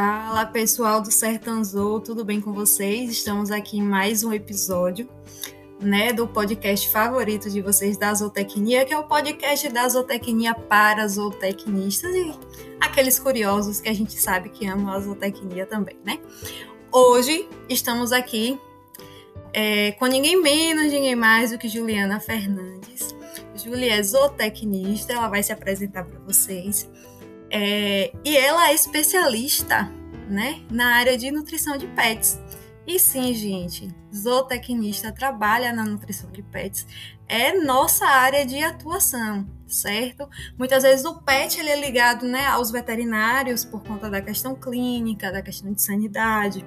Fala pessoal do Sertanzou, tudo bem com vocês? Estamos aqui em mais um episódio né, do podcast favorito de vocês da Zootecnia, que é o podcast da Zootecnia para zootecnistas e aqueles curiosos que a gente sabe que amam a zootecnia também, né? Hoje estamos aqui é, com ninguém menos, ninguém mais do que Juliana Fernandes. Julia é zootecnista, ela vai se apresentar para vocês. É, e ela é especialista né, na área de nutrição de pets. E sim, gente, zootecnista trabalha na nutrição de pets, é nossa área de atuação, certo? Muitas vezes o pet ele é ligado né, aos veterinários por conta da questão clínica, da questão de sanidade,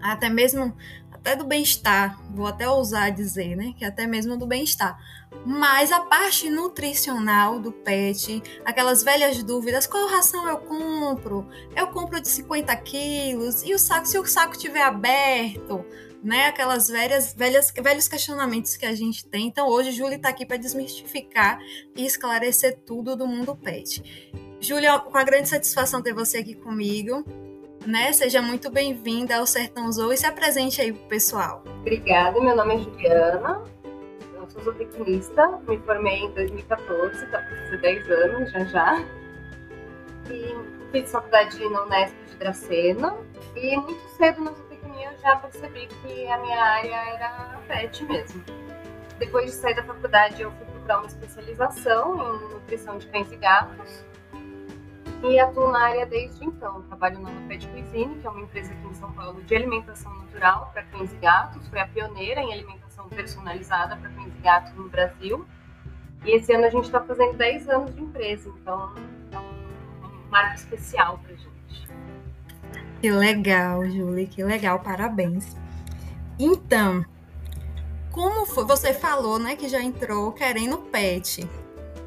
até mesmo até do bem-estar, vou até ousar dizer, né? Que até mesmo do bem-estar. Mas a parte nutricional do pet, aquelas velhas dúvidas, qual ração eu compro? Eu compro de 50 quilos, e o saco, se o saco estiver aberto, né? Aquelas velhas, velhas, velhos questionamentos que a gente tem. Então hoje Júlia está aqui para desmistificar e esclarecer tudo do mundo pet. Júlia, com a grande satisfação ter você aqui comigo né? Seja muito bem-vinda ao Sertão Zou e se apresente aí pro pessoal. Obrigada, meu nome é Juliana, eu sou zootecnista, me formei em 2014, tá fazer 10 anos já já. E fiz faculdade na Unesp de Dracena e muito cedo na zootecnia eu já percebi que a minha área era pet mesmo. Depois de sair da faculdade eu fui procurar uma especialização em nutrição de cães e gatos e atuo na área desde então. Trabalho na Pet Cuisine, que é uma empresa aqui em São Paulo de alimentação natural para cães e gatos. Foi a pioneira em alimentação personalizada para cães e gatos no Brasil. E esse ano a gente está fazendo 10 anos de empresa, então é um marco especial para a gente. Que legal, Julie, que legal, parabéns. Então, como foi? Você falou, né, que já entrou querendo pet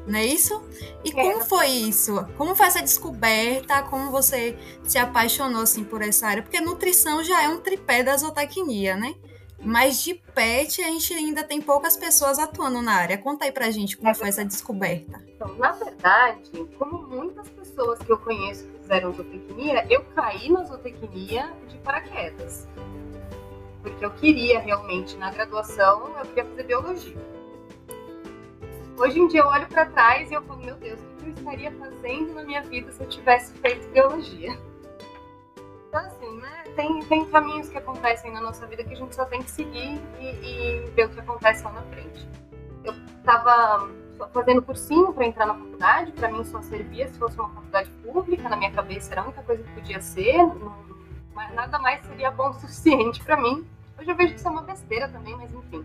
não é isso? E é. como foi isso? Como foi essa descoberta? Como você se apaixonou assim por essa área? Porque nutrição já é um tripé da zootecnia, né? Mas de pet a gente ainda tem poucas pessoas atuando na área. Conta aí pra gente como é foi essa descoberta. Então, na verdade, como muitas pessoas que eu conheço que fizeram zootecnia, eu caí na zootecnia de paraquedas. Porque eu queria realmente, na graduação, eu queria fazer biologia. Hoje em dia eu olho para trás e eu falo, meu Deus, o que eu estaria fazendo na minha vida se eu tivesse feito biologia? Então, assim, né? Tem, tem caminhos que acontecem na nossa vida que a gente só tem que seguir e, e ver o que acontece lá na frente. Eu estava fazendo cursinho para entrar na faculdade, para mim só servia se fosse uma faculdade pública, na minha cabeça era a única coisa que podia ser, não, nada mais seria bom o suficiente para mim. Hoje eu vejo que isso é uma besteira também, mas enfim.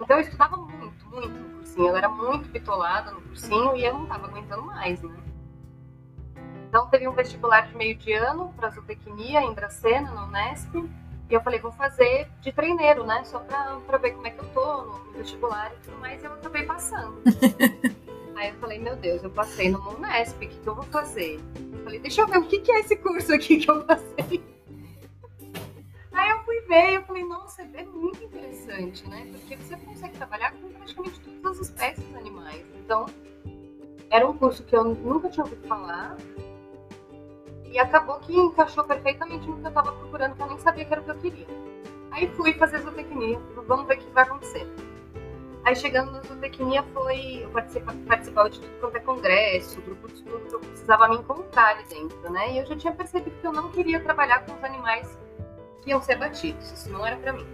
Então eu estudava muito, muito no cursinho. Eu era muito bitolada no cursinho e eu não estava aguentando mais, né? Então teve um vestibular de meio de ano para zootecnia em Dracena, no Unesp. E eu falei, vou fazer de treineiro, né? Só para ver como é que eu tô no vestibular e tudo mais. E eu acabei passando. Aí eu falei, meu Deus, eu passei no Unesp, o que, que eu vou fazer? Eu falei, deixa eu ver o que, que é esse curso aqui que eu passei. Aí eu fui ver eu falei, nossa, é muito interessante, né? Porque você consegue trabalhar com praticamente todas as espécies animais. Então, era um curso que eu nunca tinha ouvido falar. E acabou que encaixou perfeitamente no que eu estava procurando, que eu nem sabia que era o que eu queria. Aí fui fazer zootecnia, vamos ver o que vai acontecer. Aí chegando na zootecnia foi, eu participava, participava de tudo quanto é congresso, grupo de estudo, eu precisava me encontrar ali dentro, né? E eu já tinha percebido que eu não queria trabalhar com os animais iam ser batidos. Isso não era para mim.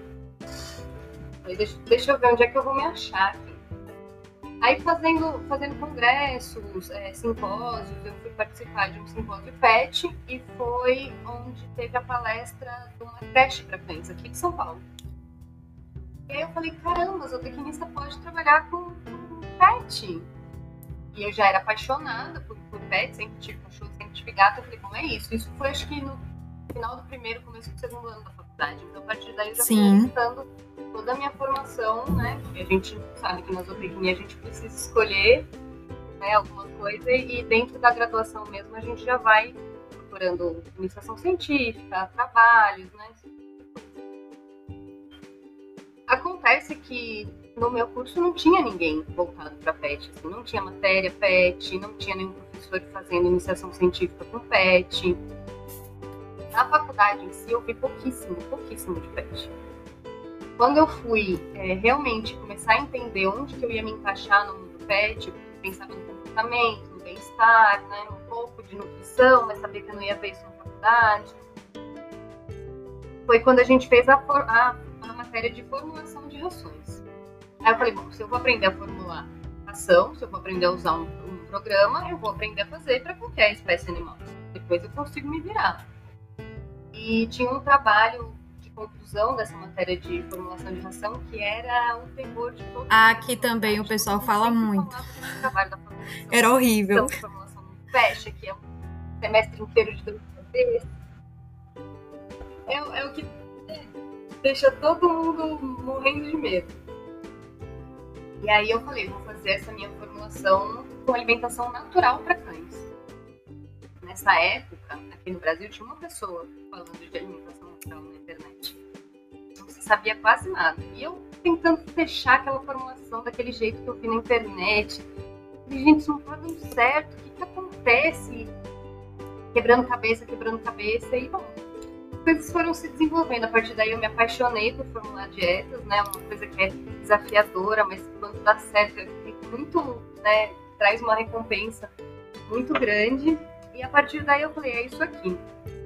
Falei, deixa, deixa, eu ver onde é que eu vou me achar aqui. Aí fazendo, fazendo congressos, é, simpósios, eu fui participar de um simpósio PET e foi onde teve a palestra de uma creche para cães aqui de São Paulo. E aí eu falei, caramba, zootecnista pode trabalhar com, com pet. E eu já era apaixonada por, por pet, sempre tive cachorro, sempre tive gato. Eu falei, como é isso? Isso foi acho que no final do primeiro, começo do segundo ano da faculdade. Então, a partir daí, eu já fui aumentando toda a minha formação, né? A gente sabe que na zootecnia a gente precisa escolher né, alguma coisa e dentro da graduação mesmo a gente já vai procurando iniciação científica, trabalhos, né? Acontece que no meu curso não tinha ninguém voltado para PET, assim, não tinha matéria PET, não tinha nenhum professor fazendo iniciação científica com PET. Na faculdade em si, eu vi pouquíssimo, pouquíssimo de pet. Quando eu fui é, realmente começar a entender onde que eu ia me encaixar no mundo pet, eu pensava no comportamento, no bem-estar, né, um pouco de nutrição, mas sabia que eu não ia ver isso na faculdade. Foi quando a gente fez a, a, a matéria de formulação de rações. Aí eu falei, bom, se eu vou aprender a formular ração, se eu vou aprender a usar um, um programa, eu vou aprender a fazer para qualquer espécie animal. Depois eu consigo me virar. E tinha um trabalho de conclusão dessa matéria de formulação de ração que era um terror de todo Aqui também o pessoal fala muito. Era horrível. Então, formulação fecha, que é um semestre inteiro de de É, é o que deixa todo mundo morrendo de medo. E aí eu falei, vou fazer essa minha formulação com alimentação natural para cães nessa época, aqui no Brasil, tinha uma pessoa falando de alimentação natural na internet. Não se sabia quase nada. E eu tentando fechar aquela formulação daquele jeito que eu vi na internet. E, gente, isso não tá dando certo. O que, que acontece? Quebrando cabeça, quebrando cabeça. E, bom, coisas foram se desenvolvendo. A partir daí eu me apaixonei por formular dietas, né? Uma coisa que é desafiadora, mas quando dá certo, é muito, né? Traz uma recompensa muito grande. E a partir daí eu falei, é isso aqui.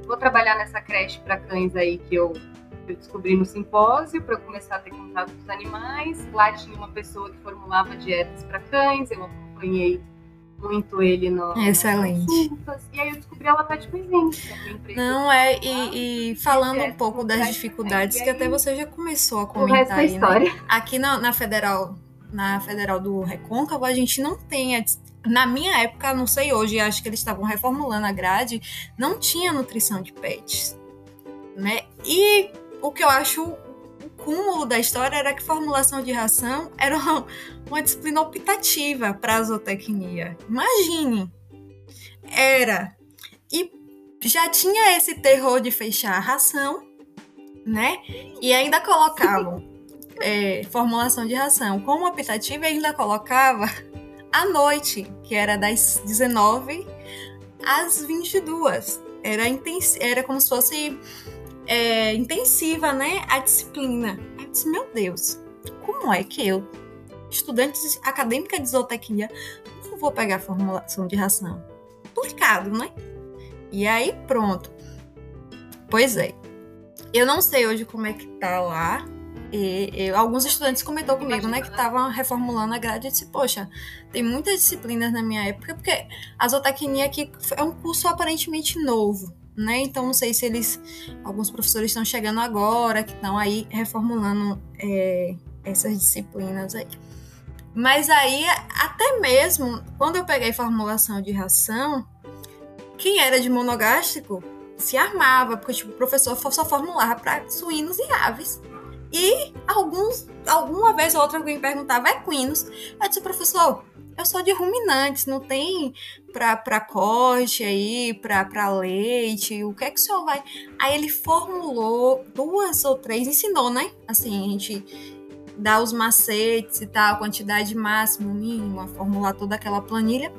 Vou trabalhar nessa creche para cães aí que eu, eu descobri no simpósio, para começar a ter contato com os animais. Lá tinha uma pessoa que formulava dietas para cães, eu acompanhei muito ele no, Excelente. e aí eu descobri a Lapete Cuisine. Não, é, e, e falando um pouco das dificuldades que até você já começou a comentar. O resto é história. Né? Aqui na, na Federal, na Federal do Recôncavo, a gente não tem a, na minha época, não sei hoje, acho que eles estavam reformulando a grade, não tinha nutrição de pets, né? E o que eu acho o cúmulo da história era que formulação de ração era uma, uma disciplina optativa para a zootecnia. Imagine, era e já tinha esse terror de fechar a ração, né? E ainda colocavam é, formulação de ração como optativa e ainda colocava à noite, que era das 19 às 22. Era, era como se fosse é, intensiva, né? A disciplina. Eu disse, meu Deus, como é que eu, estudante acadêmica de zootecnia, não vou pegar formulação de ração? Complicado, né? E aí, pronto. Pois é. Eu não sei hoje como é que tá lá, e, e, alguns estudantes comentou comigo, né, que estavam reformulando a grade e disse, poxa, tem muitas disciplinas na minha época, porque a zootecnia aqui é um curso aparentemente novo, né? Então não sei se eles, alguns professores estão chegando agora, que estão aí reformulando é, essas disciplinas aí. Mas aí, até mesmo, quando eu peguei formulação de ração, quem era de monogástrico se armava, porque tipo, o professor só formulava para suínos e aves. E alguns, alguma vez ou outra alguém perguntava, é equinos? Eu disse, professor, eu sou de ruminantes, não tem para corte aí, para leite, o que é que o senhor vai... Aí ele formulou duas ou três, ensinou, né? Assim, a gente dá os macetes e tal, quantidade máxima, mínima, formular toda aquela planilha.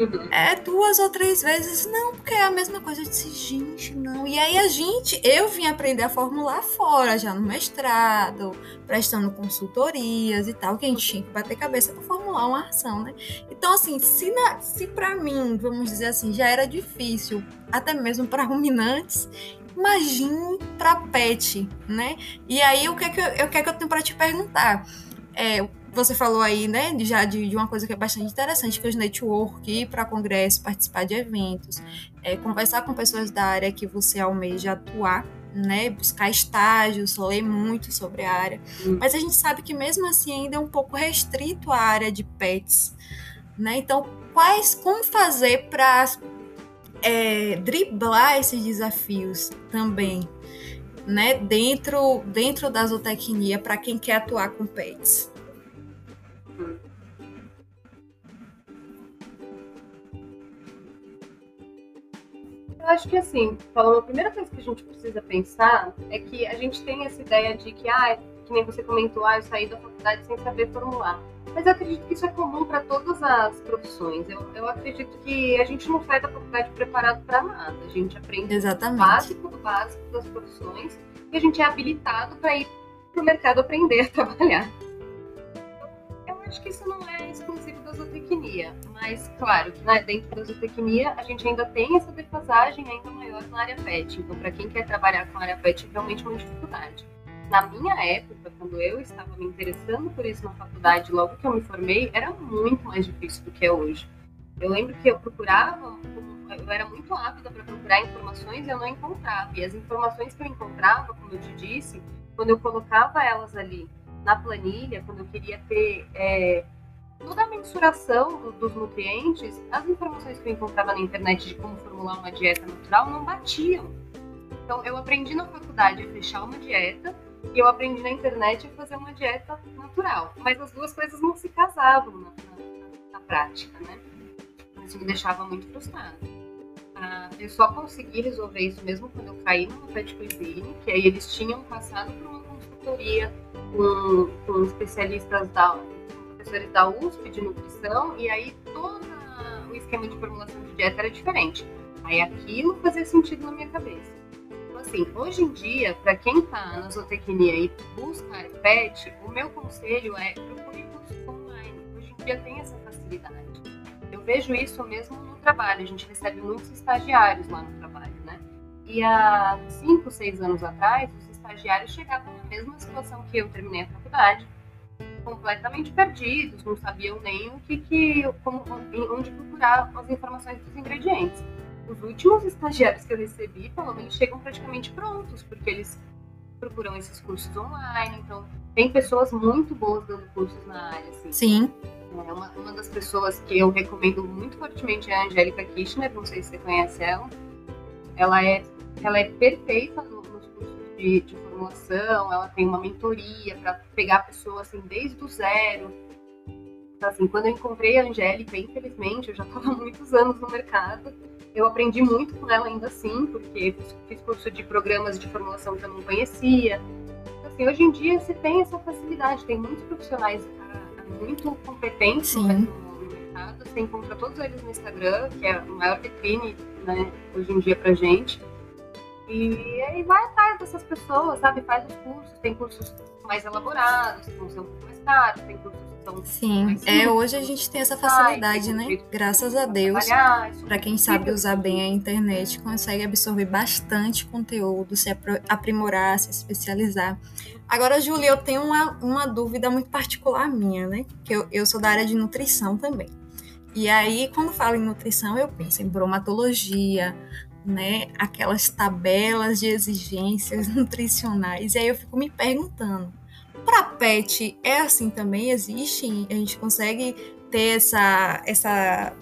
Uhum. É duas ou três vezes, não, porque é a mesma coisa. Eu disse, gente, não. E aí a gente, eu vim aprender a formular fora, já no mestrado, prestando consultorias e tal, que a gente tinha que bater cabeça para formular uma ação, né? Então, assim, se, na, se para mim, vamos dizer assim, já era difícil, até mesmo para ruminantes, imagine para pet, né? E aí, o que é que eu, o que é que eu tenho para te perguntar? É, você falou aí, né, já de, de, uma coisa que é bastante interessante, que é os network, ir para congresso, participar de eventos, é, conversar com pessoas da área que você almeja atuar, né, buscar estágios, ler muito sobre a área. Hum. Mas a gente sabe que mesmo assim ainda é um pouco restrito a área de pets, né? Então, quais, como fazer para é, driblar esses desafios também, né, dentro dentro da zootecnia para quem quer atuar com pets? Eu acho que assim, falando, a primeira coisa que a gente precisa pensar é que a gente tem essa ideia de que, ah, que nem você comentou, ah, eu saí da faculdade sem saber formular. Mas eu acredito que isso é comum para todas as profissões. Eu, eu acredito que a gente não sai da faculdade preparado para nada. A gente aprende Exatamente. o básico do básico das profissões e a gente é habilitado para ir para o mercado aprender a trabalhar. Eu acho que isso não é exclusivo zootecnia, mas claro que né, dentro da zootecnia a gente ainda tem essa defasagem ainda maior na área pet. Então, para quem quer trabalhar com a área pet, é realmente uma dificuldade na minha época, quando eu estava me interessando por isso na faculdade, logo que eu me formei, era muito mais difícil do que é hoje. Eu lembro que eu procurava, eu era muito ávida para procurar informações e eu não encontrava. E as informações que eu encontrava, como eu te disse, quando eu colocava elas ali na planilha, quando eu queria ter é, toda a mensuração dos nutrientes, as informações que eu encontrava na internet de como formular uma dieta natural não batiam. Então, eu aprendi na faculdade a fechar uma dieta e eu aprendi na internet a fazer uma dieta natural. Mas as duas coisas não se casavam na, na, na prática, né? Isso me deixava muito frustrada. Ah, eu só consegui resolver isso mesmo quando eu caí no Pet Cuisine, que aí eles tinham passado por uma consultoria com, com especialistas da professores da USP de nutrição, e aí todo o esquema de formulação de dieta era diferente. Aí aquilo fazia sentido na minha cabeça assim, hoje em dia, para quem está na zootecnia e busca pet, o meu conselho é procure cursos online. Hoje em dia tem essa facilidade. Eu vejo isso mesmo no trabalho. A gente recebe muitos estagiários lá no trabalho, né? E há cinco, seis anos atrás, os estagiários chegavam na mesma situação que eu terminei a faculdade, completamente perdidos, não sabiam nem o que, que como, onde procurar as informações dos ingredientes os últimos estagiários que eu recebi, pelo menos, chegam praticamente prontos, porque eles procuram esses cursos online. Então, tem pessoas muito boas dando cursos na área. Assim. Sim. É uma, uma das pessoas que eu recomendo muito fortemente é a Angélica Kirchner, não sei se você conhece ela. Ela é, ela é perfeita no, nos cursos de, de ela tem uma mentoria para pegar pessoas assim, desde o zero. Então, assim, quando eu encontrei a Angélica, infelizmente, eu já estava muitos anos no mercado, eu aprendi muito com ela ainda assim, porque fiz curso de programas de formulação que eu não conhecia. Então, assim, hoje em dia se tem essa facilidade, tem muitos profissionais ah, muito competentes no mercado, você encontra todos eles no Instagram, que é a maior vitrine né, hoje em dia pra gente. E aí vai atrás dessas pessoas, sabe? Faz os cursos, tem cursos mais elaborados, um pouco mais caros, tem cursos então, Sim, é, hoje a gente tem essa facilidade, né? Graças a Deus, para quem sabe usar bem a internet, consegue absorver bastante conteúdo, se aprimorar, se especializar. Agora, Júlia, eu tenho uma, uma dúvida muito particular minha, né? Que eu, eu sou da área de nutrição também. E aí, quando falo em nutrição, eu penso em bromatologia, né? Aquelas tabelas de exigências nutricionais. E aí eu fico me perguntando, para pet é assim também? Existe? A gente consegue ter essa, essa,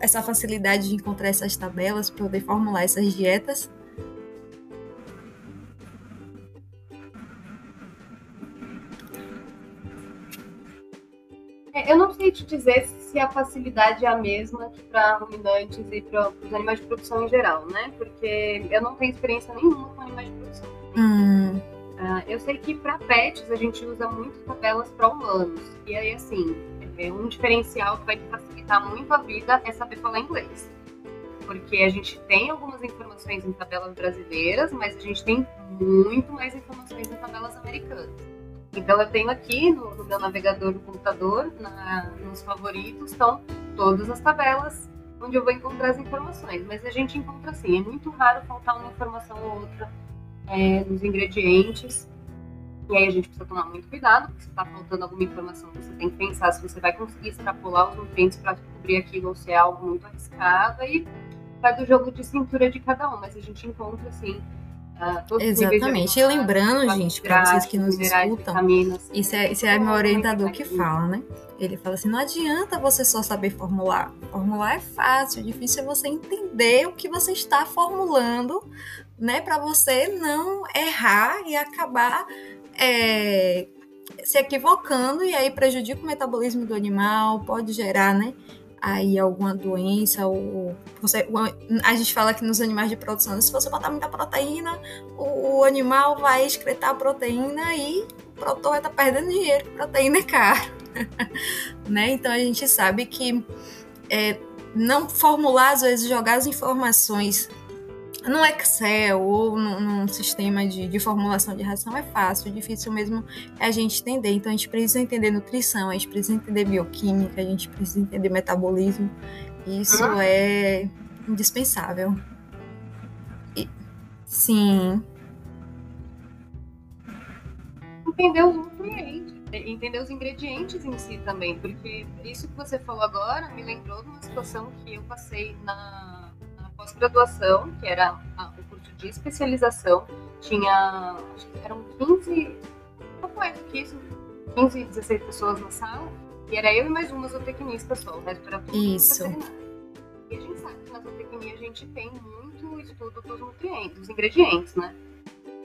essa facilidade de encontrar essas tabelas, poder formular essas dietas? Eu não sei te dizer se a facilidade é a mesma que para ruminantes e para os animais de produção em geral, né? Porque eu não tenho experiência nenhuma com animais de produção. Hum. Uh, eu sei que para pets a gente usa muito tabelas para humanos. E aí, assim, é um diferencial que vai facilitar muito a vida é saber falar inglês. Porque a gente tem algumas informações em tabelas brasileiras, mas a gente tem muito mais informações em tabelas americanas. Então, eu tenho aqui no, no meu navegador do computador, na, nos favoritos, estão todas as tabelas onde eu vou encontrar as informações. Mas a gente encontra assim, é muito raro faltar uma informação ou outra é, nos ingredientes. E aí a gente precisa tomar muito cuidado, porque se está faltando alguma informação, você tem que pensar se você vai conseguir extrapolar os nutrientes para cobrir aquilo ou se é algo muito arriscado. E vai do jogo de cintura de cada um, mas a gente encontra assim. Uh, Exatamente. E lembrando, gente, para vocês que nos escutam, isso é, isso é meu orientador que fala, né? Ele fala assim: não adianta você só saber formular. Formular é fácil, difícil é você entender o que você está formulando né? Para você não errar e acabar é, se equivocando e aí prejudica o metabolismo do animal, pode gerar, né? Aí alguma doença, ou você, a gente fala que nos animais de produção, se você botar muita proteína, o, o animal vai excretar a proteína e produtor vai estar tá perdendo dinheiro, proteína é caro. né? Então a gente sabe que é, não formular, às vezes, jogar as informações no Excel ou num, num sistema de, de, formulação de ração é fácil, difícil mesmo é a gente entender. Então a gente precisa entender nutrição, a gente precisa entender bioquímica, a gente precisa entender metabolismo. Isso é indispensável. E, sim. Entender os nutrientes, entender os ingredientes em si também, porque isso que você falou agora me lembrou de uma situação que eu passei na pós-graduação, que era o curso de especialização, tinha, acho que eram 15, pouco mais do que isso, 15, 16 pessoas na sala, e era eu e mais uma zootecnista só, o resto era tudo Isso. E a gente sabe que na zootecnia a gente tem muito estudo dos nutrientes, dos ingredientes, né?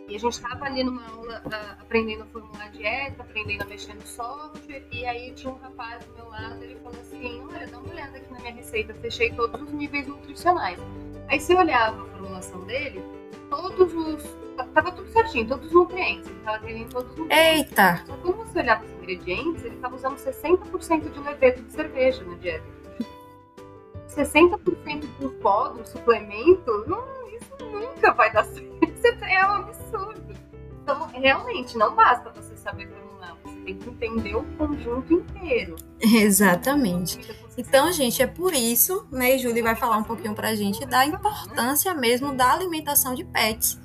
E a gente estava ali numa aula uh, aprendendo a formular dieta, aprendendo a mexer no software, e aí tinha um rapaz do meu lado, ele falou assim, olha, dá uma olhada aqui na minha receita, fechei todos os níveis nutricionais. Aí você olhava a formulação dele, todos os. Tava tudo certinho, todos os nutrientes. Ele tava tendo todos os nutrientes. Eita! Só quando você olhava os ingredientes, ele tava usando 60% de levedo de cerveja na dieta. 60% do pó, do suplemento, não, isso nunca vai dar certo. Isso é um absurdo. Então, realmente, não basta você saber formular, você tem que entender o conjunto inteiro. Exatamente. Então, gente, é por isso, né, e Julie vai falar um pouquinho pra gente da importância mesmo da alimentação de pets,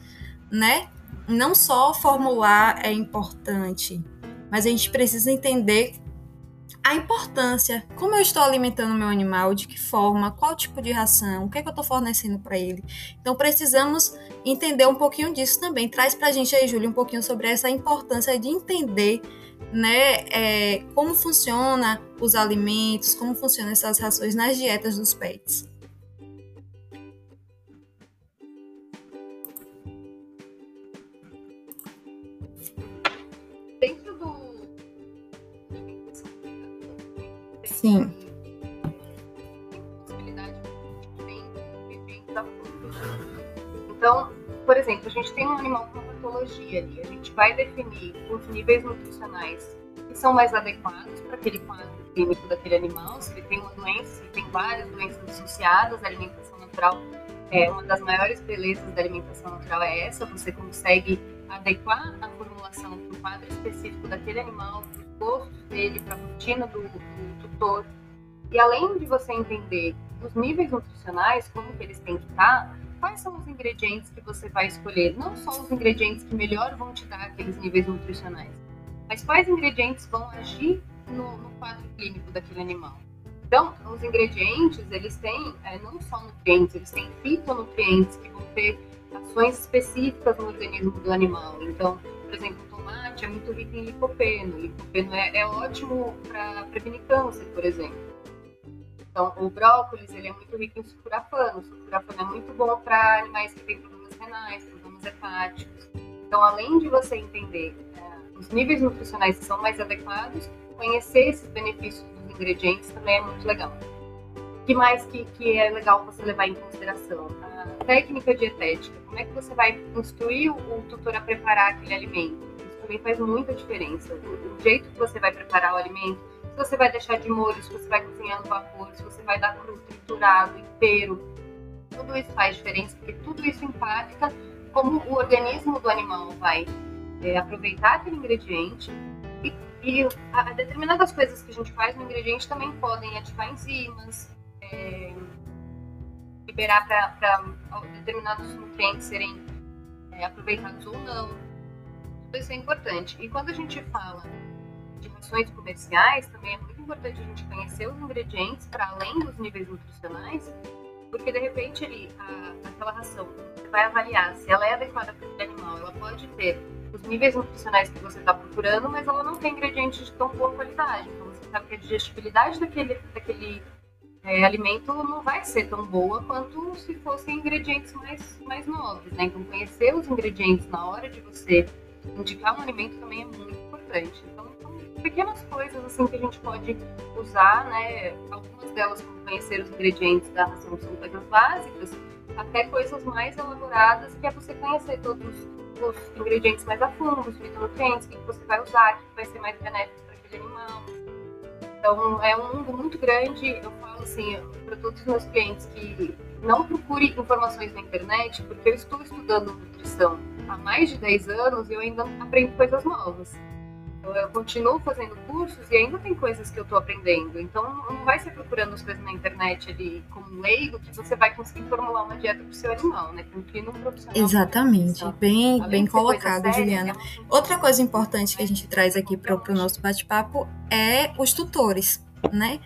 né? Não só formular é importante, mas a gente precisa entender a importância, como eu estou alimentando meu animal, de que forma, qual tipo de ração, o que, é que eu estou fornecendo para ele. Então precisamos entender um pouquinho disso também. Traz para a gente aí, Júlia, um pouquinho sobre essa importância de entender né, é, como funciona os alimentos, como funcionam essas rações nas dietas dos pets. Vai definir os níveis nutricionais que são mais adequados para aquele quadro clínico daquele animal, se ele tem uma doença, se tem várias doenças associadas à alimentação natural. É, uma das maiores belezas da alimentação natural é essa, você consegue adequar a formulação para o quadro específico daquele animal, para os gostos dele, para a rotina do, do tutor. E além de você entender os níveis nutricionais, como que eles têm que estar, quais são os ingredientes que você vai escolher? Não só os ingredientes que melhor vão te dar aqueles níveis nutricionais, mas quais ingredientes vão agir no, no quadro clínico daquele animal? Então, os ingredientes, eles têm é, não só nutrientes, eles têm fitonutrientes que vão ter ações específicas no organismo do animal. Então, por exemplo, o tomate é muito rico em licopeno. Licopeno é, é ótimo para prevenir câncer, por exemplo. Então, o brócolis, ele é muito rico em sulforafano. O é muito bom para animais que têm problemas renais, problemas hepáticos. Então, além de você entender é, os níveis nutricionais que são mais adequados, conhecer esses benefícios dos ingredientes também é muito legal. O que mais que, que é legal você levar em consideração? A técnica dietética. Como é que você vai instruir o, tutor a preparar aquele alimento? Isso também faz muita diferença. O, o jeito que você vai preparar o alimento, você vai deixar de molho, se você vai cozinhar no vapor, se você vai dar cru, triturado, inteiro. Tudo isso faz diferença, porque tudo isso impacta como o organismo do animal vai é, aproveitar aquele ingrediente e, e a, determinadas coisas que a gente faz no ingrediente também podem ativar enzimas, é, liberar para determinados nutrientes serem é, aproveitados ou não. Tudo isso é importante. E quando a gente fala de rações comerciais, também é muito importante a gente conhecer os ingredientes para além dos níveis nutricionais, porque de repente ali, a, aquela ração, vai avaliar se ela é adequada para aquele animal, ela pode ter os níveis nutricionais que você está procurando, mas ela não tem ingredientes de tão boa qualidade. Então você sabe que a digestibilidade daquele, daquele é, alimento não vai ser tão boa quanto se fossem ingredientes mais, mais nobres, né? Então conhecer os ingredientes na hora de você indicar um alimento também é muito importante. Pequenas coisas assim que a gente pode usar, né? Algumas delas, como conhecer os ingredientes da ração, são coisas básicas, até coisas mais elaboradas, que é você conhecer todos os ingredientes mais a fundo, os fitonutrientes, o que você vai usar, o que vai ser mais benéfico para aquele animal. Então, é um mundo muito grande. Eu falo assim para todos os meus clientes que não procure informações na internet, porque eu estou estudando nutrição há mais de 10 anos e eu ainda aprendo coisas novas. Eu continuo fazendo cursos e ainda tem coisas que eu estou aprendendo. Então, não vai ser procurando as coisas na internet ali como leigo que você vai conseguir formular uma dieta para o seu animal, né? Profissional. Exatamente. Bem, bem colocado, séria, Juliana. É Outra coisa importante que a gente traz aqui para o nosso bate-papo é os tutores, né?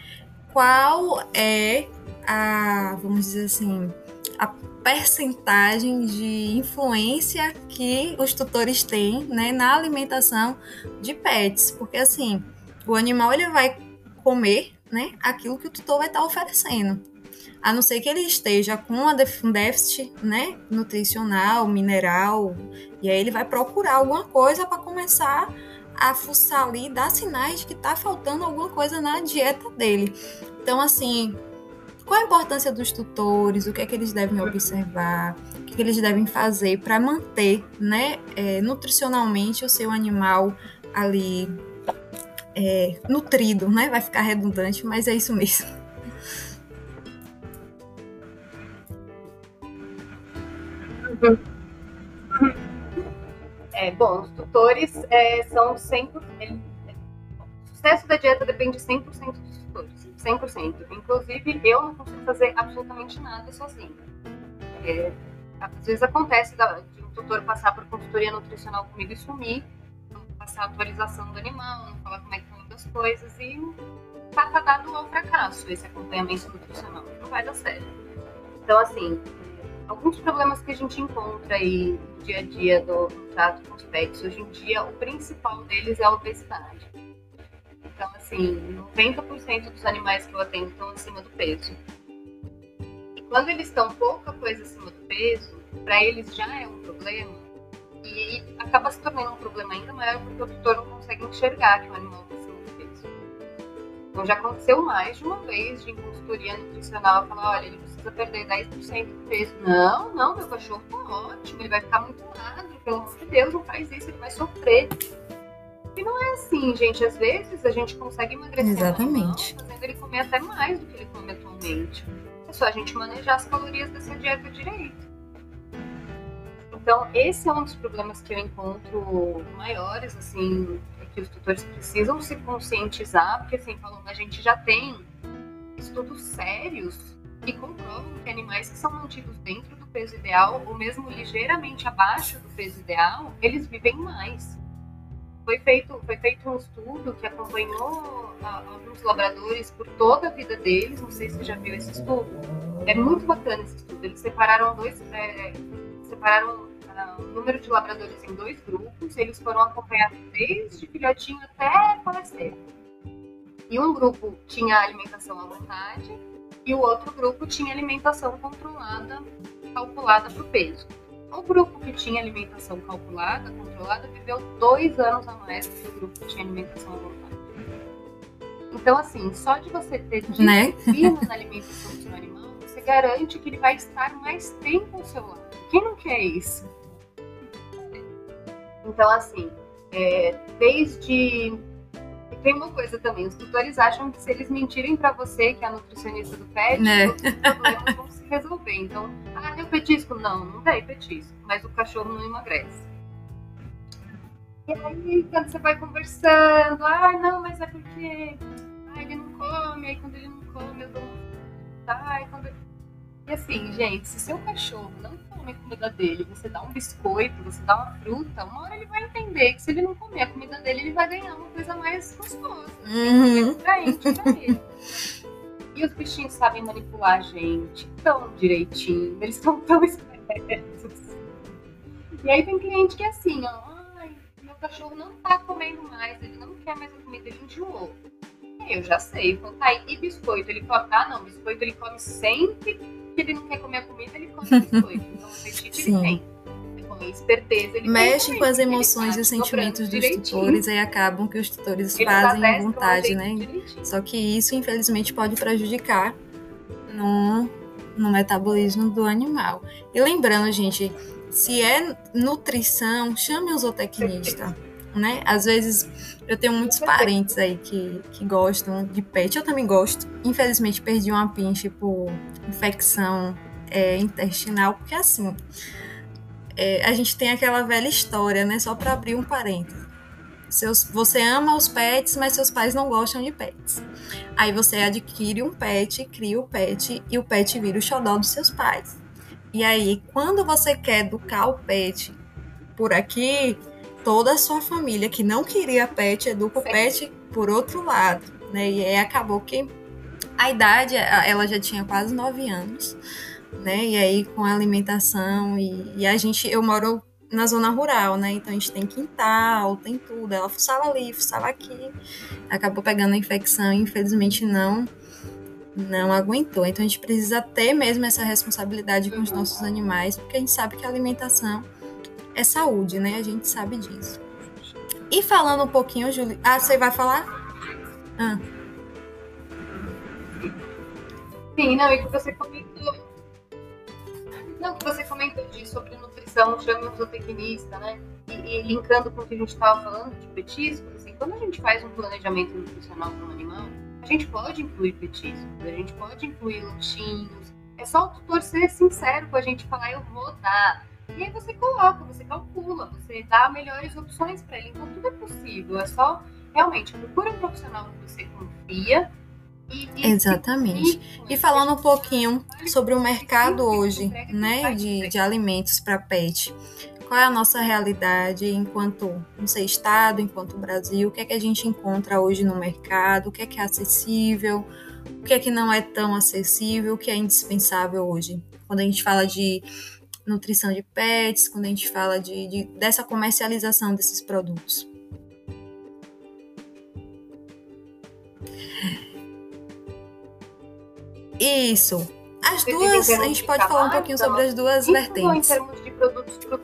Qual é a, vamos dizer assim, a percentagem de influência que os tutores têm né, na alimentação de pets. Porque assim, o animal ele vai comer né, aquilo que o tutor vai estar oferecendo. A não ser que ele esteja com um déficit né, nutricional, mineral, e aí ele vai procurar alguma coisa para começar a fuçar ali dar sinais de que está faltando alguma coisa na dieta dele. Então, assim, qual a importância dos tutores? O que é que eles devem observar? O que, é que eles devem fazer para manter, né, é, nutricionalmente o seu animal ali é, nutrido, né? Vai ficar redundante, mas é isso mesmo. É, bom, os tutores é, são 100%. Ele, o sucesso da dieta depende 100% dos tutores. 100%. Inclusive, eu não consigo fazer absolutamente nada sozinha. É, às vezes acontece de um tutor passar por consultoria nutricional comigo e sumir, não passar a atualização do animal, não falar como é que estão as coisas e tá dado ao fracasso esse acompanhamento nutricional. Não vai dar certo. Então, assim, alguns problemas que a gente encontra aí no dia a dia do trato com os pets, hoje em dia, o principal deles é a obesidade. Então, assim, 90% dos animais que eu atendo estão acima do peso. E quando eles estão pouca coisa acima do peso, para eles já é um problema. E acaba se tornando um problema ainda maior porque o tutor não consegue enxergar que o animal está acima do peso. Então, já aconteceu mais de uma vez de em consultoria nutricional falar: olha, ele precisa perder 10% do peso. Não, não, meu cachorro tá ótimo, ele vai ficar muito magro, pelo amor de Deus, não faz isso, ele vai sofrer. E não é assim, gente. Às vezes a gente consegue emagrecer Exatamente. Fazendo ele comer até mais do que ele come atualmente. É só a gente manejar as calorias dessa dieta direito. Então, esse é um dos problemas que eu encontro maiores, assim, é que os tutores precisam se conscientizar, porque, assim, falando, a gente já tem estudos sérios que comprovam que animais que são mantidos dentro do peso ideal, ou mesmo ligeiramente abaixo do peso ideal, eles vivem mais. Foi feito, foi feito um estudo que acompanhou a, alguns labradores por toda a vida deles. Não sei se você já viu esse estudo. É muito bacana esse estudo. Eles separaram dois, é, separaram uh, o número de labradores em dois grupos. Eles foram acompanhados desde filhotinho até falecer. E um grupo tinha alimentação à vontade e o outro grupo tinha alimentação controlada, calculada para o peso. O grupo que tinha alimentação calculada, controlada, viveu dois anos a mais do que o grupo que tinha alimentação voltada. Então, assim, só de você ter disciplina né? na alimentação do seu animal, você garante que ele vai estar mais tempo ao seu lado. Quem não quer isso? Então, assim, é, desde e tem uma coisa também, os tutores acham que se eles mentirem para você, que é a nutricionista do pet, né? os problemas vão se resolver. Então, ah, deu petisco? Não, não dei petisco, mas o cachorro não emagrece. E aí, quando você vai conversando, ah, não, mas é porque ah, ele não come, aí quando ele não come, eu dou um... Ai, quando... E assim, gente, se seu cachorro não come a comida dele, você dá um biscoito, você dá uma fruta, uma hora ele vai entender que se ele não comer a comida dele, ele vai ganhar uma coisa mais gostosa, uhum. pra ele. E os bichinhos sabem manipular a gente tão direitinho, eles são tão espertos. E aí tem cliente que é assim, ó, ai, meu cachorro não tá comendo mais, ele não quer mais a comida, ele enjoou. Eu já sei, então tá, e biscoito, ele come, ah não, biscoito ele come sempre ele não quer comer a comida, ele come biscoito. Então, o Sim. ele tem. Com esperteza, ele Mexe com as emoções e os sentimentos dos tutores e acabam que os tutores Eles fazem vontade, né? Direitinho. Só que isso, infelizmente, pode prejudicar no, no metabolismo do animal. E lembrando, gente, se é nutrição, chame o zootecnista. Né? Às vezes eu tenho muitos parentes aí que, que gostam de pet, eu também gosto. Infelizmente perdi uma pinche por infecção é, intestinal, porque assim, é, a gente tem aquela velha história, né? Só para abrir um parênteses. Seus, você ama os pets, mas seus pais não gostam de pets. Aí você adquire um pet, cria o pet e o pet vira o xodó dos seus pais. E aí, quando você quer educar o pet por aqui, toda a sua família que não queria pet educa o pet por outro lado, né? E aí acabou que a idade, ela já tinha quase nove anos, né? E aí com a alimentação e, e a gente, eu moro na zona rural, né? Então a gente tem quintal, tem tudo. Ela fuçava ali, fuçava aqui. Acabou pegando a infecção e infelizmente não não aguentou. Então a gente precisa ter mesmo essa responsabilidade com os uhum. nossos animais, porque a gente sabe que a alimentação é saúde, né? A gente sabe disso. E falando um pouquinho, Júlio. Ah, você vai falar? Ah. Sim, não, e que você comentou. Não, que você comentou disso sobre nutrição, chame um zootecnista, né? E, e, linkando com o que a gente estava falando de petiscos, assim, quando a gente faz um planejamento nutricional para um animal, a gente pode incluir petiscos, a gente pode incluir lanchinhos. É só o tutor ser sincero com a gente falar, eu vou dar. E aí você coloca, você calcula, você dá melhores opções para ele. Então tudo é possível. É só realmente procura um profissional que você confia. E, e Exatamente. E falando um pouquinho sobre o mercado hoje, né, de, de alimentos para pet. Qual é a nossa realidade enquanto, não sei, Estado, enquanto Brasil? O que é que a gente encontra hoje no mercado? O que é que é acessível? O que é que não é tão acessível? O que é indispensável hoje? Quando a gente fala de nutrição de pets, quando a gente fala de, de dessa comercialização desses produtos. Isso. As duas, a gente pode falar um pouquinho sobre as duas vertentes. Em termos de produtos para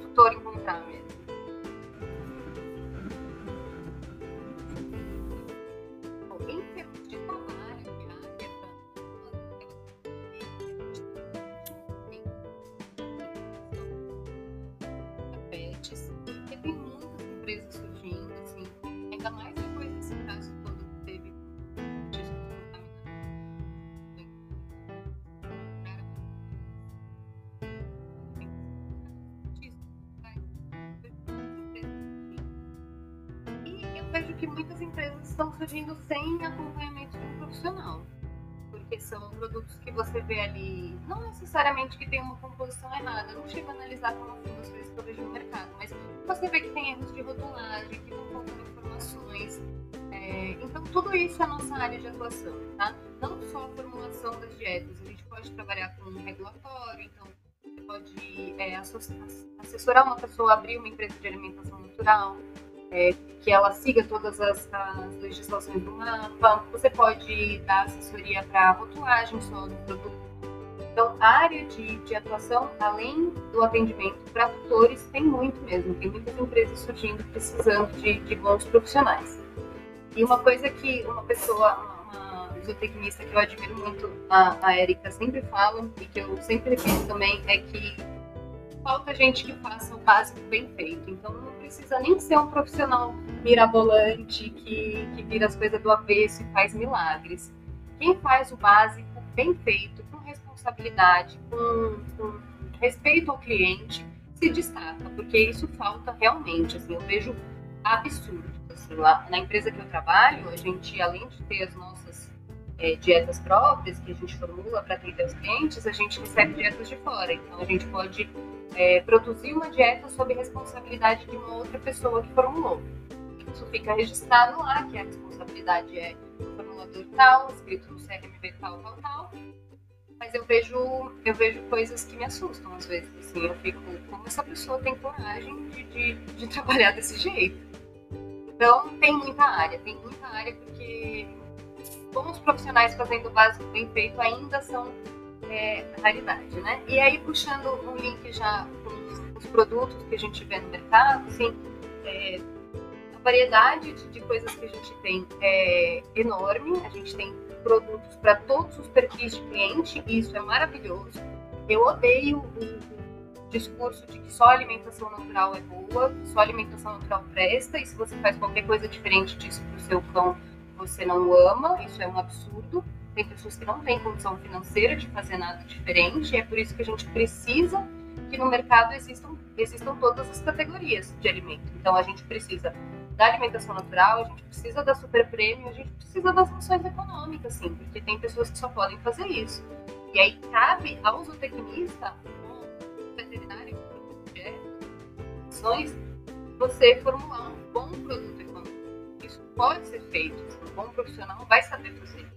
ela siga todas as, as, legislações do mapa. Você pode dar assessoria para rotulagem só do produto. Então, a área de, de atuação, além do atendimento para tutores, tem muito mesmo. Tem muitas empresas surgindo precisando de, de bons profissionais. E uma coisa que uma pessoa, uma, zootecnista que eu admiro muito, a, a Erika, sempre fala, e que eu sempre repito também, é que falta gente que faça o básico bem feito. Então precisa nem ser um profissional mirabolante que, que vira as coisas do avesso e faz milagres. Quem faz o básico bem feito, com responsabilidade, com, com respeito ao cliente, se destaca, porque isso falta realmente. Assim, eu vejo absurdo. Assim, lá na empresa que eu trabalho, a gente, além de ter as nossas é, dietas próprias que a gente formula para atender os clientes, a gente recebe dietas de fora. Então a gente pode é, produzir uma dieta sob responsabilidade de uma outra pessoa que formulou. Isso fica registrado lá, que a responsabilidade é do formulador tal, escrito no CRMV tal, tal, tal. Mas eu vejo, eu vejo coisas que me assustam às vezes. Assim, eu fico, como essa pessoa tem coragem de, de, de trabalhar desse jeito? Então, tem muita área, tem muita área porque bons profissionais fazendo o básico bem feito ainda são é, raridade, né? E aí, puxando um link já com os produtos que a gente vê no mercado, assim, é, a variedade de, de, coisas que a gente tem é enorme, a gente tem produtos para todos os perfis de cliente, e isso é maravilhoso. Eu odeio o, discurso de que só alimentação natural é boa, só alimentação natural presta, e se você faz qualquer coisa diferente disso para o seu cão, você não ama, isso é um absurdo. Tem pessoas que não têm condição financeira de fazer nada diferente, e é por isso que a gente precisa que no mercado existam, existam todas as categorias de alimento. Então a gente precisa da alimentação natural, a gente precisa da super prêmio, a gente precisa das ações econômicas, sim, porque tem pessoas que só podem fazer isso. E aí cabe ao zootecnista, ao veterinário, de ações, você formular um bom produto econômico. Isso pode ser feito, um bom profissional vai saber fazer.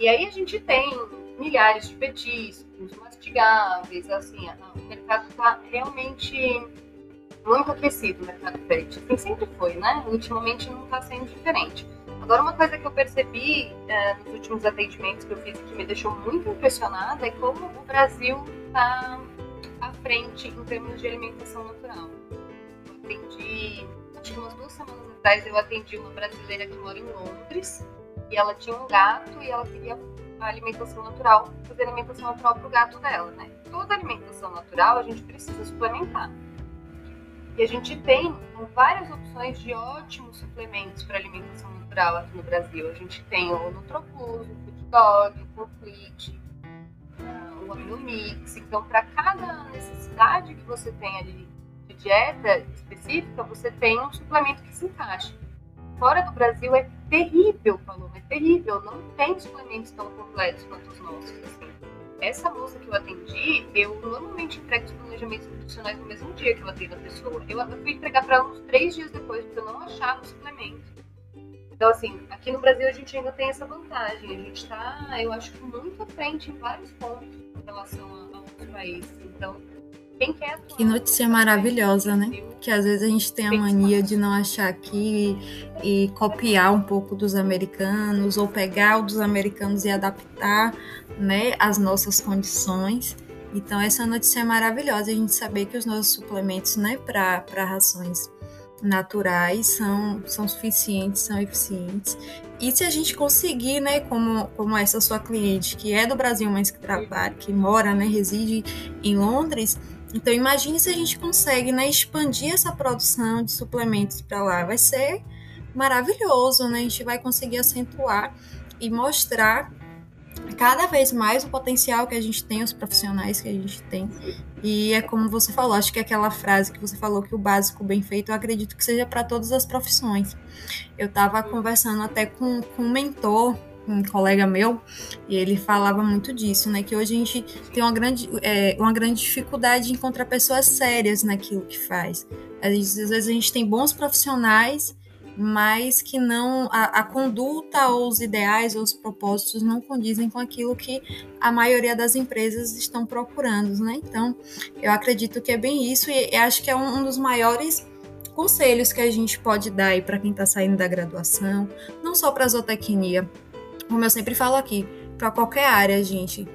E aí a gente tem milhares de petiscos, mastigáveis, assim, o mercado está realmente muito aquecido, o mercado pet. Assim sempre foi, né? Ultimamente não está sendo diferente. Agora, uma coisa que eu percebi é, nos últimos atendimentos que eu fiz que me deixou muito impressionada é como o Brasil está à frente em termos de alimentação natural. Eu atendi, acho que umas duas semanas atrás, eu atendi uma brasileira que mora em Londres e ela tinha um gato e ela queria a alimentação natural, fazer alimentação natural para o gato dela, né? Toda alimentação natural a gente precisa suplementar. E a gente tem várias opções de ótimos suplementos para alimentação natural aqui no Brasil. A gente tem o Nutroplus, o Food Dog, o Complete, o Aminomix. Então, para cada necessidade que você tem ali de dieta específica, você tem um suplemento que se encaixa. Fora do Brasil é terrível, Paloma, é terrível. Não tem suplementos tão completos quanto os nossos. Assim. Essa moça que eu atendi, eu normalmente entrego os planejamentos nutricionais no mesmo dia que eu atendo a pessoa. Eu, eu fui entregar para ela uns três dias depois, porque eu não achava o suplemento. Então, assim, aqui no Brasil a gente ainda tem essa vantagem. A gente está, eu acho muito à frente em vários pontos em relação a, a outros países. Então, Que notícia maravilhosa, né? Que às vezes a gente tem a mania de não achar aqui e, e copiar um pouco dos americanos ou pegar o dos americanos e adaptar né, as nossas condições. Então, essa notícia é maravilhosa, a gente saber que os nossos suplementos né, para rações naturais são, são suficientes, são eficientes. E se a gente conseguir, né, como, como essa sua cliente, que é do Brasil, mas que trabalha, que mora, né, reside em Londres, então imagine se a gente consegue, né, expandir essa produção de suplementos para lá. Vai ser maravilhoso, né? A gente vai conseguir acentuar e mostrar cada vez mais o potencial que a gente tem, os profissionais que a gente tem. E é como você falou, acho que aquela frase que você falou que o básico bem feito, eu acredito que seja para todas as profissões. Eu estava conversando até com, com um mentor, um colega meu, e ele falava muito disso, né? Que hoje a gente tem uma grande, é, uma grande dificuldade de encontrar pessoas sérias naquilo que faz. Às vezes, às vezes a gente tem bons profissionais mas que não a, a, conduta ou os ideais ou os propósitos não condizem com aquilo que a maioria das empresas estão procurando, né? Então, eu acredito que é bem isso e acho que é um, um dos maiores conselhos que a gente pode dar para quem está saindo da graduação, não só para a zootecnia, como eu sempre falo aqui, para qualquer área, gente.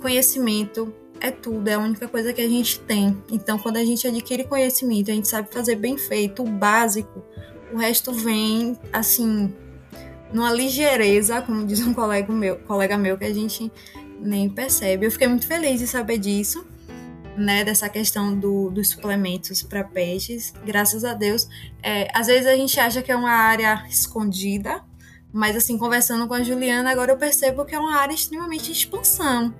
Conhecimento é tudo, é a única coisa que a gente tem. Então, quando a gente adquire conhecimento, a gente sabe fazer bem feito, o básico, o resto vem assim numa ligeireza, como diz um colega meu, colega meu que a gente nem percebe. Eu fiquei muito feliz de saber disso, né, dessa questão do, dos suplementos para peixes. Graças a Deus, é, às vezes a gente acha que é uma área escondida, mas assim conversando com a Juliana, agora eu percebo que é uma área extremamente de expansão.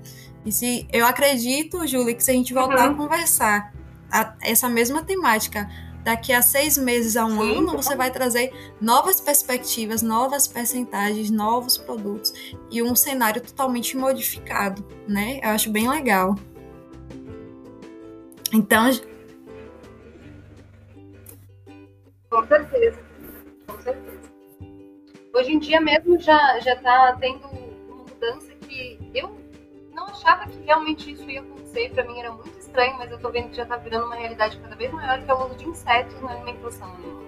E se eu acredito, Júlia, que se a gente voltar uhum. a conversar a, essa mesma temática daqui a seis meses a um Sim, ano, você vai trazer novas perspectivas, novas percentagens, novos produtos e um cenário totalmente modificado, né? Eu acho bem legal. Então. Com certeza. Hoje em dia mesmo já já está tendo uma mudança que eu não achava que realmente isso ia acontecer. Para mim era muito estranho, mas eu tô vendo que já tá virando uma realidade cada vez maior, que é o uso de insetos na alimentação animal.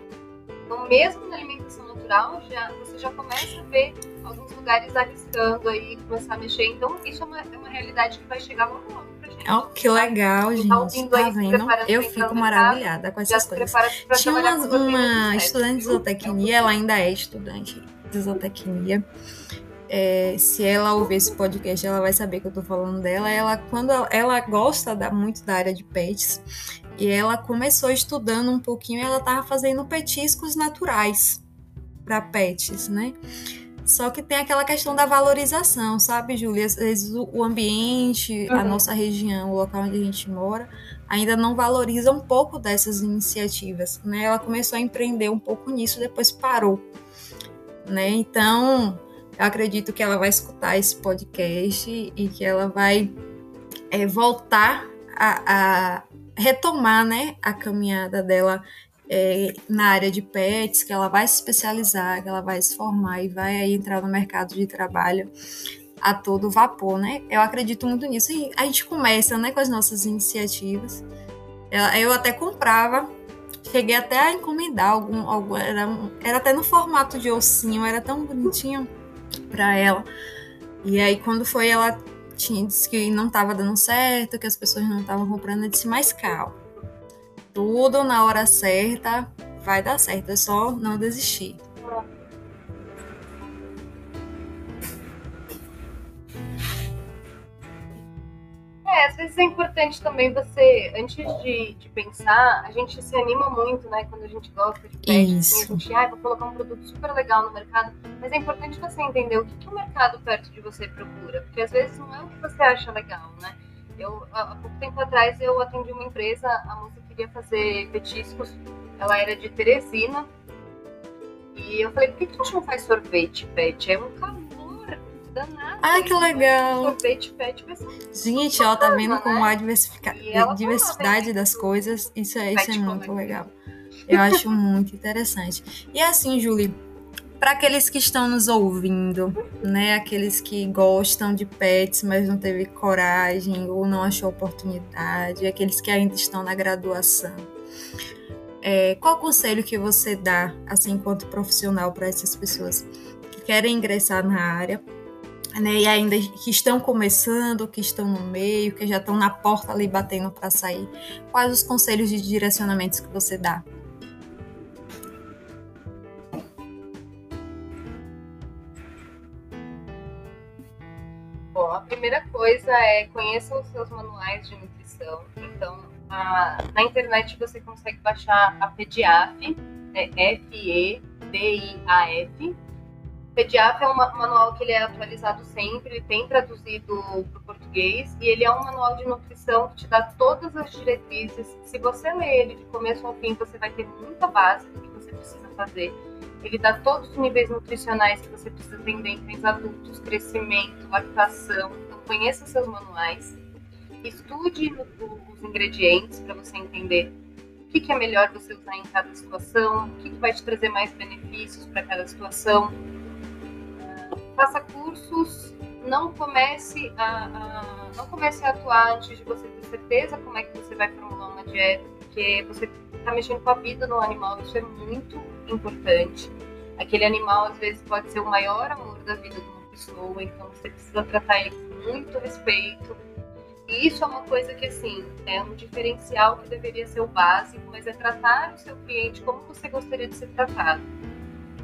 Então, mesmo na alimentação natural, já, você já começa a ver alguns lugares arriscando aí, começar a mexer. Então, isso é uma, é uma realidade que vai chegar logo logo pra gente. Oh, que legal, gente. Tá, tá vendo? Eu fico maravilhada com essas coisas. Tinha uma, uma estudante de zootecnia, ela ainda é estudante zootecnia, é, se ela ouvir esse podcast, ela vai saber que eu tô falando dela. Ela, quando ela, ela gosta da, muito da área de pets, e ela começou estudando um pouquinho, ela tava fazendo petiscos naturais para pets, né? Só que tem aquela questão da valorização, sabe, Júlia? Às vezes o ambiente, uhum. a nossa região, o local onde a gente mora, ainda não valoriza um pouco dessas iniciativas, né? Ela começou a empreender um pouco nisso, depois parou, né? Então, eu acredito que ela vai escutar esse podcast e que ela vai é, voltar a, a, retomar, né, a caminhada dela é, na área de pets, que ela vai se especializar, que ela vai se formar e vai aí entrar no mercado de trabalho a todo vapor, né? Eu acredito muito nisso. E a gente começa, né, com as nossas iniciativas. Eu até comprava, cheguei até a encomendar algum, algum era, era até no formato de ossinho, era tão bonitinho para ela. E aí quando foi ela tinha disse que não estava dando certo, que as pessoas não estavam comprando, eu disse mais calma tudo na hora certa vai dar certo, é só não desistir. É, às vezes é importante também você, antes de, de pensar, a gente se anima muito, né? Quando a gente gosta de pet, assim, a gente, ah, vou colocar um produto super legal no mercado, mas é importante você entender o que, que o mercado perto de você procura, porque às vezes não é o que você acha legal, né? Eu, há pouco tempo atrás, eu atendi uma empresa, a moça queria fazer petiscos, ela era de Teresina. E eu falei, por que, que a gente não faz sorvete pet? É um calor danado. Ah, que legal! Sorvete pet Gente, ela tá vendo né? como a diversidade das coisas. Isso é, isso é muito legal. Eu acho muito interessante. E assim, Julie, para aqueles que estão nos ouvindo, né, aqueles que gostam de pets, mas não teve coragem ou não achou oportunidade, aqueles que ainda estão na graduação. É, qual conselho que você dá, assim, enquanto profissional, para essas pessoas que querem ingressar na área, né, e ainda que estão começando, que estão no meio, que já estão na porta ali batendo para sair? Quais os conselhos de direcionamentos que você dá? Bom, a primeira coisa é conheçam os seus manuais de nutrição. Então, a, na internet você consegue baixar a PEDIAF, é F-E-D-I-A-F. PEDIAF é um manual que ele é atualizado sempre, ele tem traduzido para o português e ele é um manual de nutrição que te dá todas as diretrizes. Se você ler ele de começo ao fim, você vai ter muita base do que você precisa fazer ele dá todos os níveis nutricionais que você precisa entender em cães adultos, crescimento, lactação. Então, conheça seus manuais. Estude os ingredientes para você entender o que, é melhor você usar em cada situação, o que, vai te trazer mais benefícios para cada situação. Faça cursos, não comece a, a, não comece a atuar antes de você ter certeza como é que você vai formular uma dieta, porque você está mexendo com a vida do animal, isso é muito importante. Aquele animal, às vezes, pode ser o maior amor da vida de uma pessoa, então você precisa tratar ele com muito respeito. E isso é uma coisa que, assim, é um diferencial que deveria ser o básico, mas é tratar o seu cliente como você gostaria de ser tratado.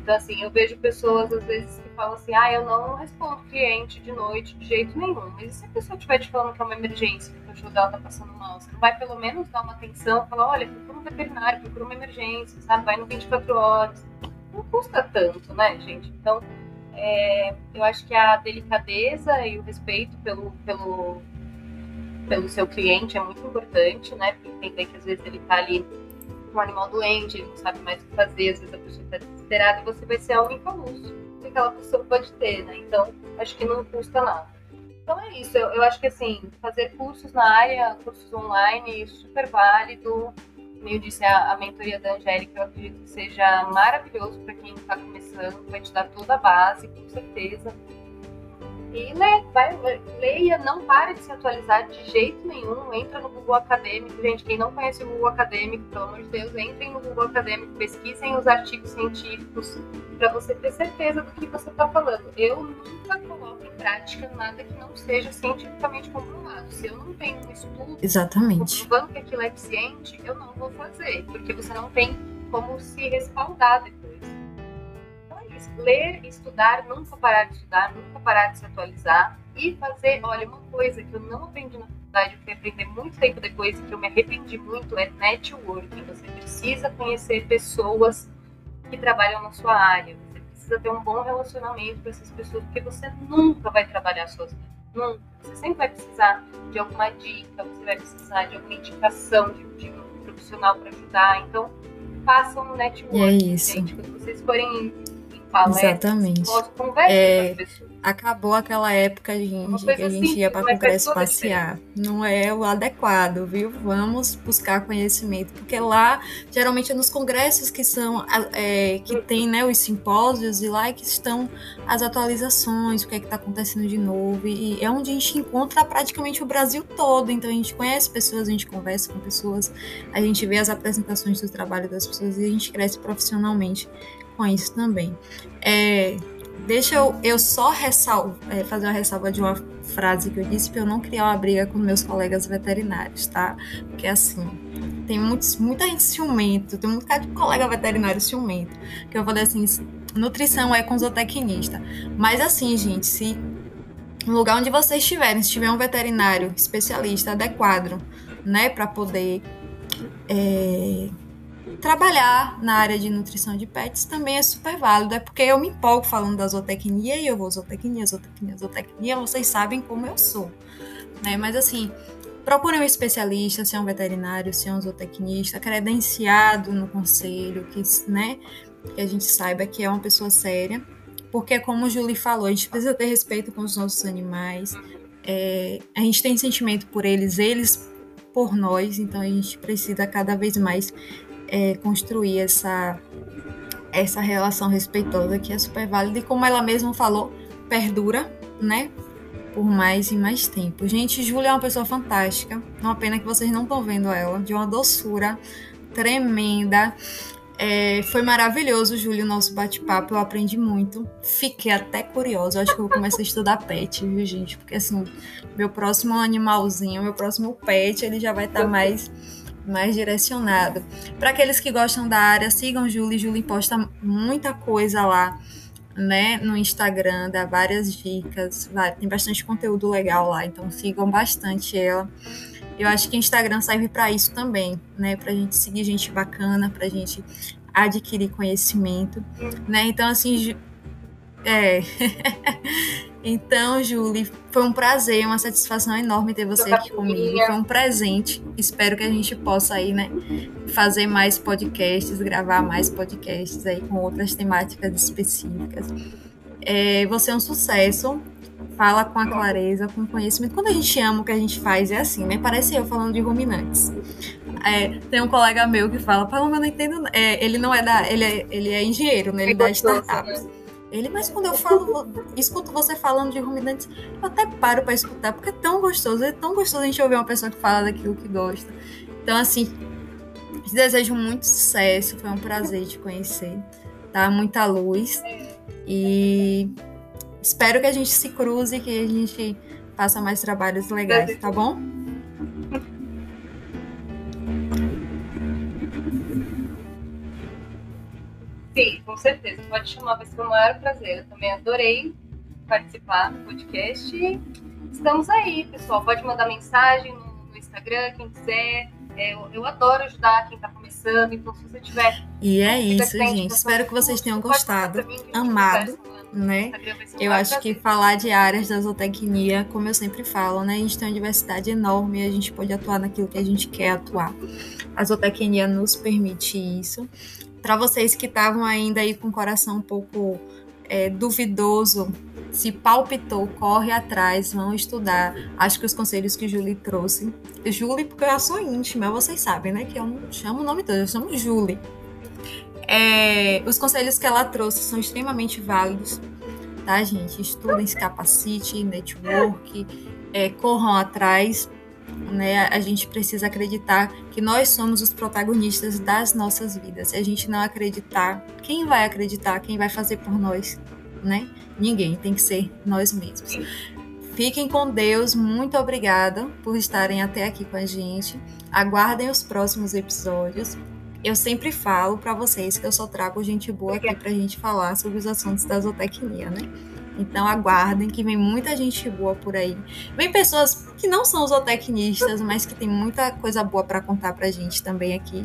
Então, assim, eu vejo pessoas, às vezes, que falam assim, ah, eu não respondo cliente de noite de jeito nenhum. Mas e se a pessoa estiver te falando que é uma emergência, que o cachorro dela tá passando mal? Você não vai, pelo menos, dar uma atenção, falar, olha, procura um veterinário, procura uma emergência, sabe? Vai no 24 horas. Não custa tanto, né, gente? Então, é, eu acho que a delicadeza e o respeito pelo, pelo, pelo seu cliente é muito importante, né? Entender que, às vezes, ele tá ali um animal doente, ele não sabe mais o que fazer, às vezes a pessoa está desesperada e você vai ser a única luz que aquela pessoa pode ter, né? Então, acho que não custa nada. Então é isso, eu, eu acho que assim, fazer cursos na área, cursos online, super válido. Como eu disse, a, a mentoria da Angélica, eu acredito que seja maravilhoso para quem está começando, vai te dar toda a base, com certeza. E lê, vai, leia, não pare de se atualizar de jeito nenhum. Entra no Google Acadêmico, gente. Quem não conhece o Google Acadêmico, pelo amor de Deus, entrem no Google Acadêmico, pesquisem os artigos científicos para você ter certeza do que você está falando. Eu nunca coloco em prática nada que não seja cientificamente comprovado. Se eu não tenho um estudo Exatamente. comprovando que aquilo é eficiente, eu não vou fazer, porque você não tem como se respaldar depois ler estudar, nunca parar de estudar, nunca parar de se atualizar e fazer, olha, uma coisa que eu não aprendi na faculdade, eu fui aprender muito tempo depois e que eu me arrependi muito é networking. Você precisa conhecer pessoas que trabalham na sua área. Você precisa ter um bom relacionamento com essas pessoas, porque você nunca vai trabalhar sozinho. Nunca. Você sempre vai precisar de alguma dica, você vai precisar de alguma indicação de, de um profissional para ajudar. Então, façam um networking, é isso. gente. Quando vocês forem em palestras, Exatamente. é... acabou aquela época, gente, que a gente ia para congresso passear. Não é o adequado, viu? Vamos buscar conhecimento, porque lá, geralmente é nos congressos que são, é, que tem, né, os simpósios e lá é que estão as atualizações, o que é que está acontecendo de novo, e é onde a gente encontra praticamente o Brasil todo, então a gente conhece pessoas, a gente conversa com pessoas, a gente vê as apresentações do trabalho das pessoas e a gente cresce profissionalmente com isso também. É, Deixa eu, eu só ressalvo, é, fazer uma ressalva de uma frase que eu disse para eu não criar uma briga com meus colegas veterinários, tá? Porque assim, tem muitos, muita gente ciumento, tem muito cara de colega veterinário ciumento, que eu falei assim, nutrição é com zootecnista. Mas assim, gente, se no lugar onde vocês estiverem, se tiver um veterinário especialista adequado, né, para poder é, trabalhar na área de nutrição de pets também é super válido. É porque eu me empolgo falando da zootecnia e eu vou zootecnia, zootecnia, zootecnia, vocês sabem como eu sou. Né? Mas assim, procure um especialista, se é um veterinário, se é um zootecnista, credenciado no conselho, que, né, que a gente saiba que é uma pessoa séria. Porque, como o Julie falou, a gente precisa ter respeito com os nossos animais. É, a gente tem sentimento por eles, eles por nós, então a gente precisa cada vez mais é, construir essa, essa relação respeitosa que é super válida e como ela mesma falou, perdura, né? Por mais e mais tempo. Gente, Júlia é uma pessoa fantástica. Uma pena que vocês não estão vendo ela. De uma doçura tremenda. É, foi maravilhoso, Júlio, o nosso bate-papo. Eu aprendi muito. Fiquei até curiosa. Acho que eu vou começar a estudar pet, viu, gente? Porque assim, meu próximo animalzinho, meu próximo pet, ele já vai estar tá mais mais direcionado. Para aqueles que gostam da área, sigam Julie. Julie posta muita coisa lá, né, no Instagram, dá várias dicas, tem bastante conteúdo legal lá, então sigam bastante ela. Eu acho que o Instagram serve para isso também, né, para a gente seguir gente bacana, para a gente adquirir conhecimento, né? Então assim, é. Então, Julie, foi um prazer, uma satisfação enorme ter você aqui comigo. Foi um presente. Espero que a gente possa aí, né, fazer mais podcasts, gravar mais podcasts aí com outras temáticas específicas. É, você é um sucesso. Fala com a clareza, com conhecimento. Quando a gente ama o que a gente faz, é assim, né? Parece eu falando de ruminantes. É, tem um colega meu que fala, Paloma, eu não entendo. É, ele não é da. Ele é, ele é engenheiro, né? Ele é da startups. Né? Ele, mas quando eu falo, escuto você falando de ruminantes, eu até paro para escutar, porque é tão gostoso, é tão gostoso a gente ouvir uma pessoa que fala daquilo que gosta. Então, assim, te desejo muito sucesso, foi um prazer te conhecer, tá? Muita luz. E espero que a gente se cruze, que a gente faça mais trabalhos legais, tá bom? Sim, com certeza. Pode chamar, vai ser o maior prazer. Eu também adorei participar do podcast. Estamos aí, pessoal. Pode mandar mensagem no, no Instagram, quem quiser. É, eu, eu, adoro ajudar quem está começando, então se você tiver. E é isso, gente. Espero que vocês tenham gostado, mim, amado, né? Eu acho que falar de áreas da zootecnia, como eu sempre falo, né? A gente tem uma diversidade enorme e a gente pode atuar naquilo que a gente quer atuar. A zootecnia nos permite isso para vocês que estavam ainda aí com o coração um pouco é, duvidoso, se palpitou, corre atrás, vão estudar. Acho que os conselhos que Julie trouxe. Julie, porque eu sou íntima, vocês sabem, né? Que eu não chamo o nome todo, eu chamo Julie. É, os conselhos que ela trouxe são extremamente válidos, tá, gente? Estudem, se capacite, network, é, corram atrás né, a gente precisa acreditar que nós somos os protagonistas das nossas vidas. Se a gente não acreditar, quem vai acreditar? Quem vai fazer por nós? Né? Ninguém, tem que ser nós mesmos. Fiquem com Deus, muito obrigada por estarem até aqui com a gente. Aguardem os próximos episódios. eu sempre falo para vocês que eu só trago gente boa aqui pra gente falar sobre os assuntos da zootecnia, né? Então aguardem que vem muita gente boa por aí. Vem pessoas que não são zootecnistas, mas que tem muita coisa boa para contar pra gente também aqui.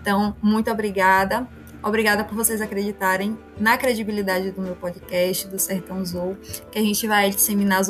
Então, muito obrigada. Obrigada por vocês acreditarem na credibilidade do meu podcast, do Sertão Zou, que a gente vai disseminar as